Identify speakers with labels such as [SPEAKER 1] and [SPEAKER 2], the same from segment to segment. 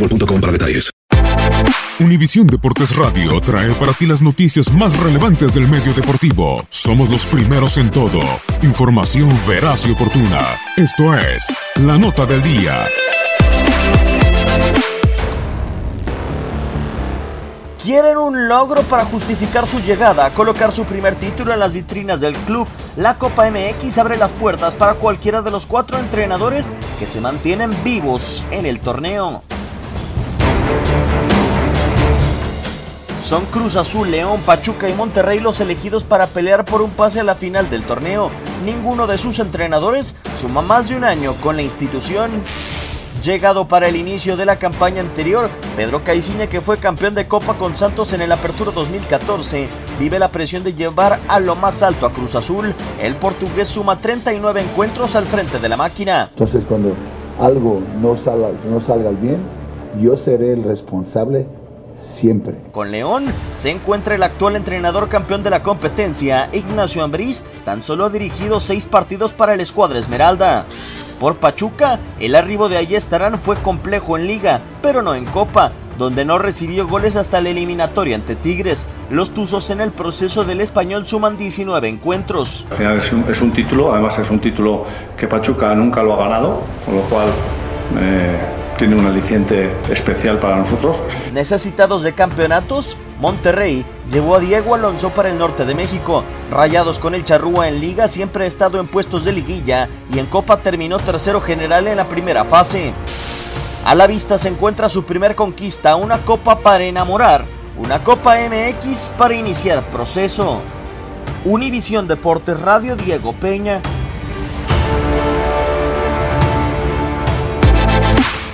[SPEAKER 1] boostmobile.com para detalles.
[SPEAKER 2] Univisión Deportes Radio trae para ti las noticias más relevantes del medio deportivo. Somos los primeros en todo. Información veraz y oportuna. Esto es La Nota del Día.
[SPEAKER 3] Quieren un logro para justificar su llegada, colocar su primer título en las vitrinas del club. La Copa MX abre las puertas para cualquiera de los cuatro entrenadores que se mantienen vivos en el torneo. Son Cruz Azul, León, Pachuca y Monterrey los elegidos para pelear por un pase a la final del torneo. Ninguno de sus entrenadores suma más de un año con la institución. Llegado para el inicio de la campaña anterior, Pedro Caiciña, que fue campeón de Copa con Santos en el Apertura 2014, vive la presión de llevar a lo más alto a Cruz Azul. El portugués suma 39 encuentros al frente de la máquina.
[SPEAKER 4] Entonces cuando algo no salga, no salga bien, yo seré el responsable siempre.
[SPEAKER 3] Con León se encuentra el actual entrenador campeón de la competencia, Ignacio Ambriz, tan solo ha dirigido seis partidos para el escuadra Esmeralda. Por Pachuca, el arribo de Ayestarán fue complejo en liga, pero no en copa, donde no recibió goles hasta la eliminatoria ante Tigres. Los Tuzos en el proceso del español suman 19 encuentros.
[SPEAKER 5] Al final es un, es un título, además es un título que Pachuca nunca lo ha ganado, con lo cual eh, tiene un aliciente especial para nosotros.
[SPEAKER 3] Necesitados de campeonatos, Monterrey llevó a Diego Alonso para el norte de México. Rayados con el Charrúa en liga siempre ha estado en puestos de liguilla y en Copa terminó tercero general en la primera fase. A la vista se encuentra su primer conquista, una Copa para enamorar, una Copa MX para iniciar proceso. Univisión Deportes Radio Diego Peña.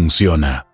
[SPEAKER 6] funciona.